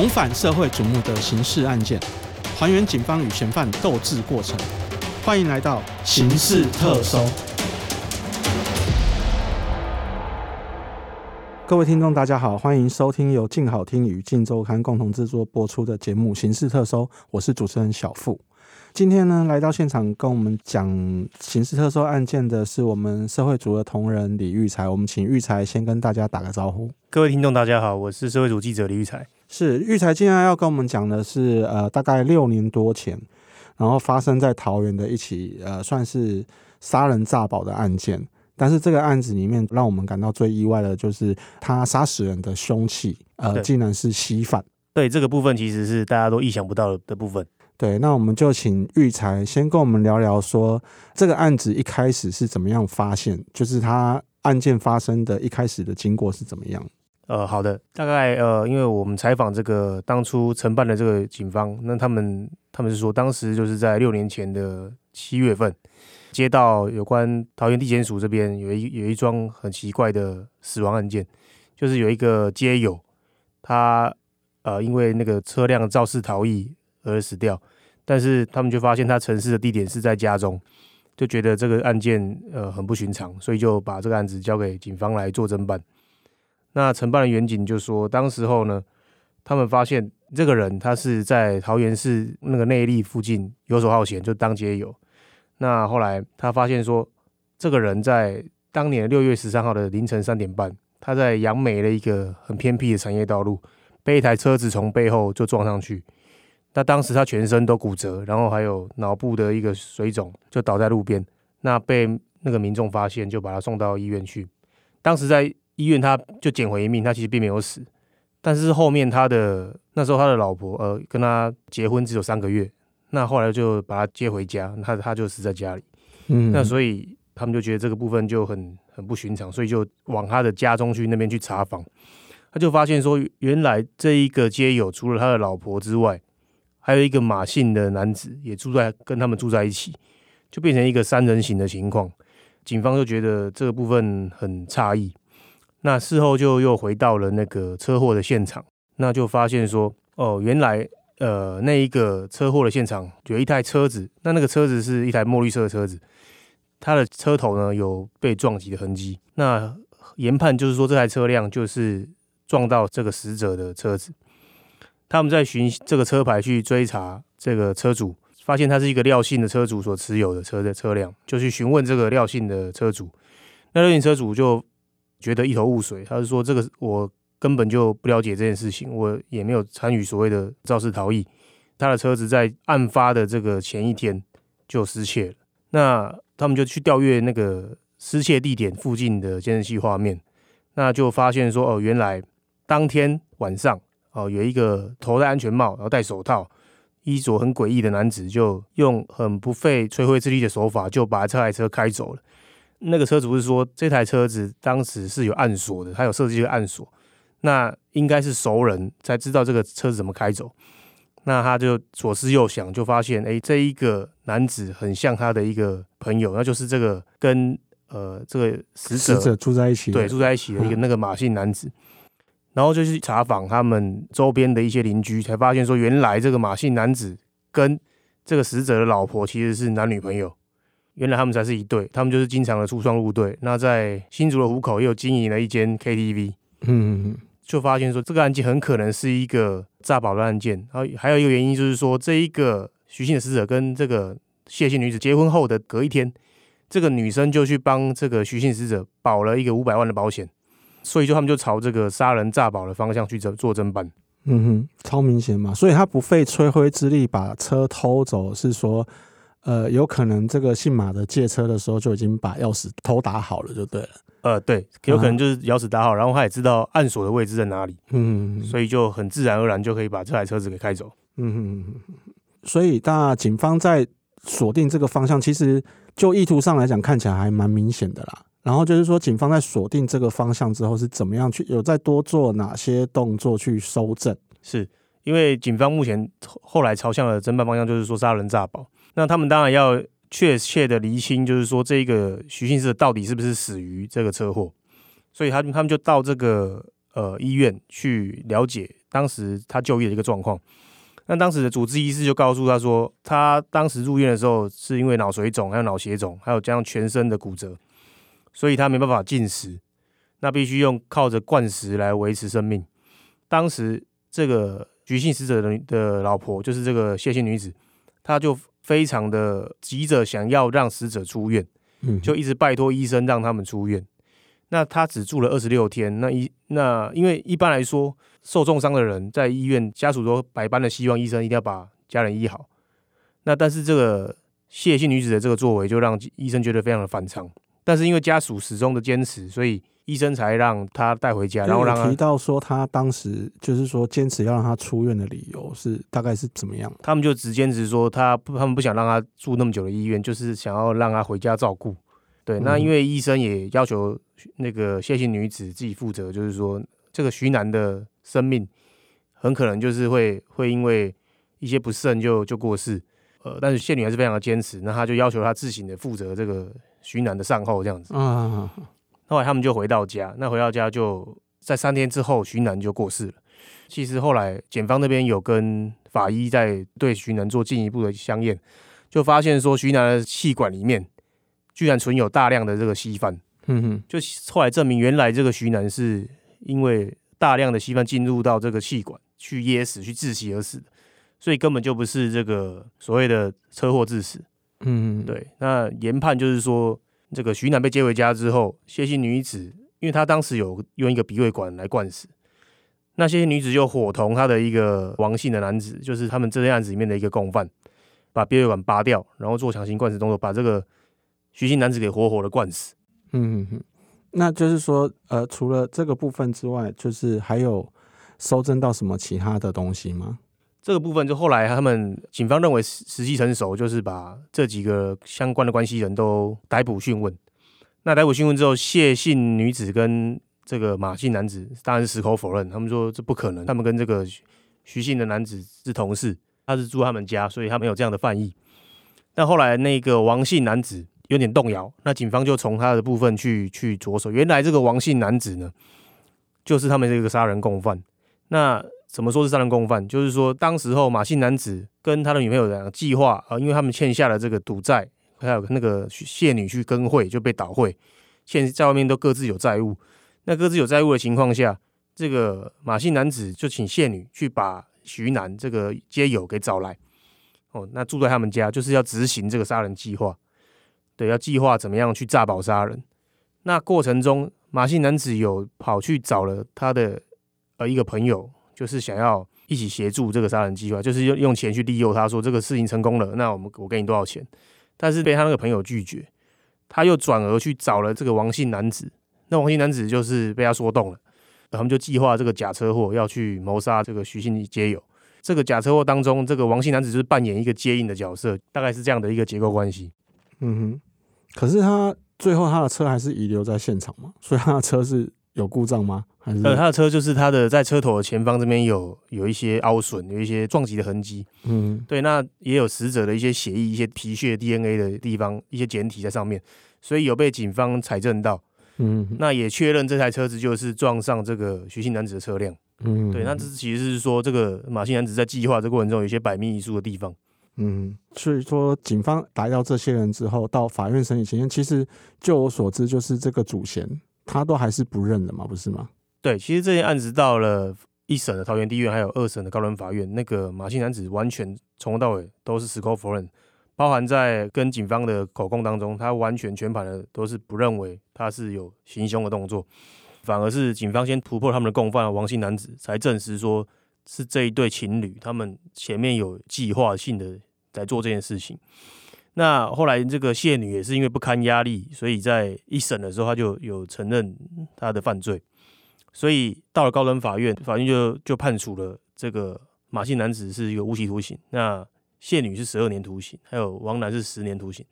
重返社会瞩目的刑事案件，还原警方与嫌犯斗智过程。欢迎来到刑事特搜。各位听众，大家好，欢迎收听由静好听与静周刊共同制作播出的节目《刑事特搜》，我是主持人小付。今天呢，来到现场跟我们讲刑事特搜案件的是我们社会组的同仁李育才。我们请育才先跟大家打个招呼。各位听众，大家好，我是社会组记者李育才。是育才，今天要跟我们讲的是呃，大概六年多前，然后发生在桃园的一起呃，算是杀人诈保的案件。但是这个案子里面，让我们感到最意外的就是他杀死人的凶器呃，竟然是稀饭。对，这个部分其实是大家都意想不到的部分。对，那我们就请育才先跟我们聊聊说，说这个案子一开始是怎么样发现，就是他案件发生的一开始的经过是怎么样？呃，好的，大概呃，因为我们采访这个当初承办的这个警方，那他们他们是说，当时就是在六年前的七月份，接到有关桃园地检署这边有一有一桩很奇怪的死亡案件，就是有一个街友，他呃因为那个车辆肇事逃逸而死掉。但是他们就发现他陈尸的地点是在家中，就觉得这个案件呃很不寻常，所以就把这个案子交给警方来做侦办。那承办的员警就说，当时候呢，他们发现这个人他是在桃园市那个内坜附近游手好闲，就当街游。那后来他发现说，这个人在当年六月十三号的凌晨三点半，他在杨梅的一个很偏僻的产业道路，被一台车子从背后就撞上去。那当时他全身都骨折，然后还有脑部的一个水肿，就倒在路边。那被那个民众发现，就把他送到医院去。当时在医院他就捡回一命，他其实并没有死。但是后面他的那时候他的老婆呃跟他结婚只有三个月，那后来就把他接回家，他他就死在家里。嗯，那所以他们就觉得这个部分就很很不寻常，所以就往他的家中去那边去查访。他就发现说，原来这一个街友除了他的老婆之外，还有一个马姓的男子也住在跟他们住在一起，就变成一个三人行的情况。警方就觉得这个部分很诧异。那事后就又回到了那个车祸的现场，那就发现说，哦，原来呃那一个车祸的现场有一台车子，那那个车子是一台墨绿色的车子，它的车头呢有被撞击的痕迹。那研判就是说这台车辆就是撞到这个死者的车子。他们在寻这个车牌去追查这个车主，发现他是一个廖姓的车主所持有的车的车辆，就去询问这个廖姓的车主。那廖姓车主就觉得一头雾水，他就说：“这个我根本就不了解这件事情，我也没有参与所谓的肇事逃逸。他的车子在案发的这个前一天就失窃了。那他们就去调阅那个失窃地点附近的监视器画面，那就发现说：哦，原来当天晚上。”哦，有一个头戴安全帽，然后戴手套，衣着很诡异的男子，就用很不费吹灰之力的手法，就把这台车开走了。那个车主是说，这台车子当时是有暗锁的，他有设计一个暗锁，那应该是熟人才知道这个车子怎么开走。那他就左思右想，就发现，哎，这一个男子很像他的一个朋友，那就是这个跟呃这个死者，死者住在一起，对，住在一起的一个那个马姓男子。然后就去查访他们周边的一些邻居，才发现说，原来这个马姓男子跟这个死者的老婆其实是男女朋友，原来他们才是一对，他们就是经常的出双入对。那在新竹的湖口也有经营了一间 KTV，嗯，就发现说这个案件很可能是一个诈保的案件。然后还有一个原因就是说，这一个徐姓的死者跟这个谢姓女子结婚后的隔一天，这个女生就去帮这个徐姓死者保了一个五百万的保险。所以就他们就朝这个杀人诈保的方向去做做侦办，嗯哼，超明显嘛。所以他不费吹灰之力把车偷走，是说，呃，有可能这个姓马的借车的时候就已经把钥匙偷打好了，就对了。呃，对，有可能就是钥匙打好，然后他也知道暗锁的位置在哪里，嗯，所以就很自然而然就可以把这台车子给开走，嗯哼。所以那警方在锁定这个方向，其实就意图上来讲，看起来还蛮明显的啦。然后就是说，警方在锁定这个方向之后，是怎么样去有再多做哪些动作去搜证？是因为警方目前后来朝向的侦办方向就是说杀人诈保，那他们当然要确切的厘清，就是说这个徐姓死者到底是不是死于这个车祸，所以他他们就到这个呃医院去了解当时他就医的一个状况。那当时的主治医师就告诉他说，他当时入院的时候是因为脑水肿，还有脑血肿，还有加上全身的骨折，所以他没办法进食，那必须用靠着灌食来维持生命。当时这个徐姓死者的的老婆，就是这个谢姓女子，她就非常的急着想要让死者出院，就一直拜托医生让他们出院。那他只住了二十六天，那一那因为一般来说受重伤的人在医院，家属都百般的希望医生一定要把家人医好。那但是这个谢姓女子的这个作为，就让医生觉得非常的反常。但是因为家属始终的坚持，所以医生才让他带回家。然后让他提到说，他当时就是说坚持要让他出院的理由是大概是怎么样？他们就只坚持说他他们不想让他住那么久的医院，就是想要让他回家照顾。对，那因为医生也要求那个谢姓女子自己负责，就是说这个徐楠的生命很可能就是会会因为一些不慎就就过世，呃，但是谢女还是非常的坚持，那他就要求他自行的负责这个徐楠的善后这样子。嗯，后来他们就回到家，那回到家就在三天之后，徐楠就过世了。其实后来检方那边有跟法医在对徐楠做进一步的相验，就发现说徐楠的气管里面。居然存有大量的这个稀饭，嗯哼，就后来证明，原来这个徐楠是因为大量的稀饭进入到这个气管去噎死、去窒息而死的，所以根本就不是这个所谓的车祸致死，嗯哼，对。那研判就是说，这个徐男被接回家之后，谢姓女子，因为她当时有用一个鼻胃管来灌死，那谢姓女子就伙同她的一个王姓的男子，就是他们这件案子里面的一个共犯，把鼻胃管拔掉，然后做强行灌死动作，把这个。徐姓男子给活活的灌死。嗯哼，那就是说，呃，除了这个部分之外，就是还有搜证到什么其他的东西吗？这个部分就后来他们警方认为时机成熟，就是把这几个相关的关系人都逮捕讯问。那逮捕讯问之后，谢姓女子跟这个马姓男子当然是矢口否认，他们说这不可能，他们跟这个徐姓的男子是同事，他是住他们家，所以他没有这样的犯意。但后来那个王姓男子。有点动摇，那警方就从他的部分去去着手。原来这个王姓男子呢，就是他们这个杀人共犯。那怎么说是杀人共犯？就是说，当时候马姓男子跟他的女朋友两个计划啊，因为他们欠下了这个赌债，还有那个谢女去跟会就被倒会，现在外面都各自有债务。那各自有债务的情况下，这个马姓男子就请谢女去把徐男这个街友给找来，哦，那住在他们家，就是要执行这个杀人计划。对，要计划怎么样去诈保杀人。那过程中，马姓男子有跑去找了他的呃一个朋友，就是想要一起协助这个杀人计划，就是用用钱去利诱他说这个事情成功了，那我们我给你多少钱？但是被他那个朋友拒绝，他又转而去找了这个王姓男子。那王姓男子就是被他说动了，他们就计划这个假车祸要去谋杀这个徐姓街友。这个假车祸当中，这个王姓男子就是扮演一个接应的角色，大概是这样的一个结构关系。嗯哼。可是他最后他的车还是遗留在现场嘛？所以他的车是有故障吗？还是？呃，他的车就是他的在车头的前方这边有有一些凹损，有一些撞击的痕迹。嗯，对，那也有死者的一些血液、一些皮屑、DNA 的地方，一些检体在上面，所以有被警方采证到。嗯，那也确认这台车子就是撞上这个徐姓男子的车辆。嗯，对，那这其实是说这个马姓男子在计划这过程中有一些百密一疏的地方。嗯，所以说警方逮到这些人之后，到法院审理期间，其实就我所知，就是这个主嫌他都还是不认的嘛，不是吗？对，其实这件案子到了一审的桃园地院，还有二审的高等法院，那个马姓男子完全从头到尾都是矢口否认，包含在跟警方的口供当中，他完全全盘的都是不认为他是有行凶的动作，反而是警方先突破他们的共犯王姓男子，才证实说是这一对情侣，他们前面有计划性的。在做这件事情，那后来这个谢女也是因为不堪压力，所以在一审的时候，他就有承认他的犯罪，所以到了高等法院，法院就就判处了这个马姓男子是一个无期徒刑，那谢女是十二年徒刑，还有王男是十年徒刑。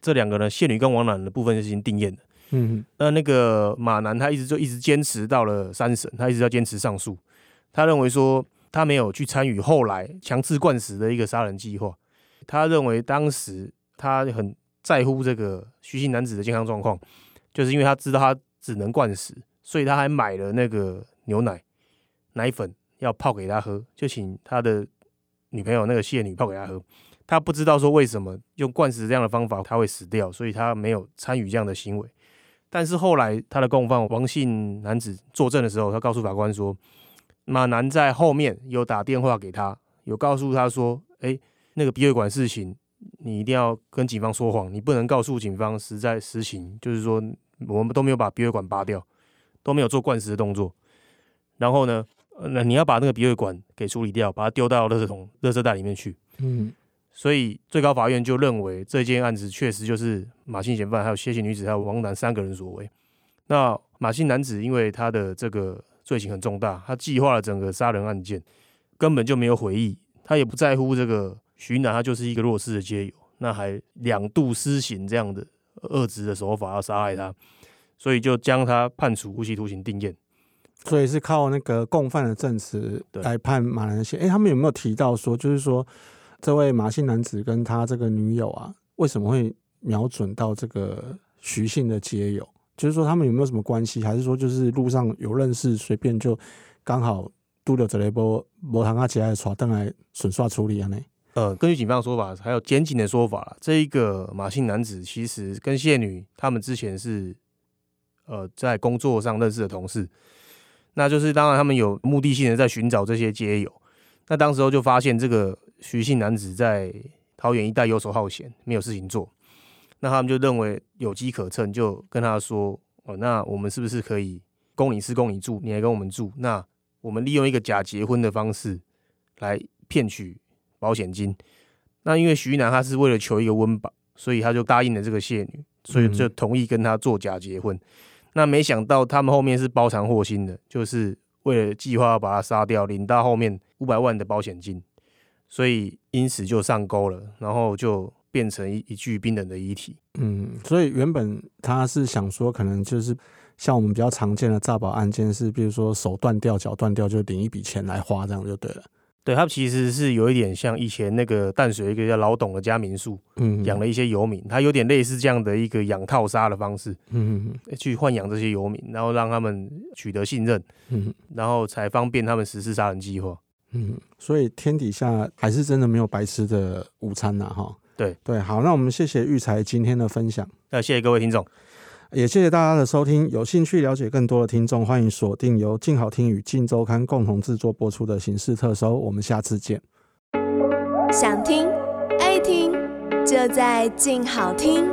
这两个呢，谢女跟王男的部分是已经定验的。嗯，那那个马男他一直就一直坚持到了三审，他一直要坚持上诉，他认为说他没有去参与后来强制灌食的一个杀人计划。他认为当时他很在乎这个徐姓男子的健康状况，就是因为他知道他只能灌食，所以他还买了那个牛奶、奶粉，要泡给他喝，就请他的女朋友那个谢女泡给他喝。他不知道说为什么用灌食这样的方法他会死掉，所以他没有参与这样的行为。但是后来他的共犯王姓男子作证的时候，他告诉法官说，马男在后面有打电话给他，有告诉他说，哎，那个鼻胃管事情，你一定要跟警方说谎，你不能告诉警方实在实情，就是说我们都没有把鼻胃管拔掉，都没有做灌食的动作。然后呢，那你要把那个鼻胃管给处理掉，把它丢到垃圾桶、垃圾袋里面去。嗯。所以最高法院就认为这件案子确实就是马姓嫌犯、还有谢姓女子、还有王楠三个人所为。那马姓男子因为他的这个罪行很重大，他计划了整个杀人案件，根本就没有悔意，他也不在乎这个徐男，他就是一个弱势的街友，那还两度施行这样的恶质的手法要杀害他，所以就将他判处无期徒刑定谳。所以是靠那个共犯的证词来判马男嫌。哎、欸，他们有没有提到说，就是说？这位马姓男子跟他这个女友啊，为什么会瞄准到这个徐姓的街友？就是说他们有没有什么关系？还是说就是路上有认识，随便就刚好拄着这一波摩托车起来耍灯来损刷处理啊？呢？呃，根据警方的说法，还有检警的说法，这一个马姓男子其实跟谢女他们之前是呃在工作上认识的同事，那就是当然他们有目的性的在寻找这些街友。那当时候就发现这个。徐姓男子在桃园一带游手好闲，没有事情做，那他们就认为有机可乘，就跟他说：“哦，那我们是不是可以供你吃，供你住，你来跟我们住？那我们利用一个假结婚的方式来骗取保险金。那因为徐男他是为了求一个温饱，所以他就答应了这个谢女，所以就同意跟他做假结婚。那没想到他们后面是包藏祸心的，就是为了计划要把他杀掉，领到后面五百万的保险金。”所以因此就上钩了，然后就变成一一具冰冷的遗体。嗯，所以原本他是想说，可能就是像我们比较常见的诈保案件是，比如说手断掉、脚断掉，就领一笔钱来花，这样就对了。对，他其实是有一点像以前那个淡水一个叫老董的家民宿，嗯，养了一些游民，他有点类似这样的一个养套杀的方式，嗯嗯，去豢养这些游民，然后让他们取得信任，嗯，然后才方便他们实施杀人计划。嗯，所以天底下还是真的没有白吃的午餐呐，哈。对对，好，那我们谢谢育才今天的分享，那谢谢各位听众，也谢谢大家的收听。有兴趣了解更多的听众，欢迎锁定由静好听与静周刊共同制作播出的《形式特搜》，我们下次见。想听爱听，就在静好听。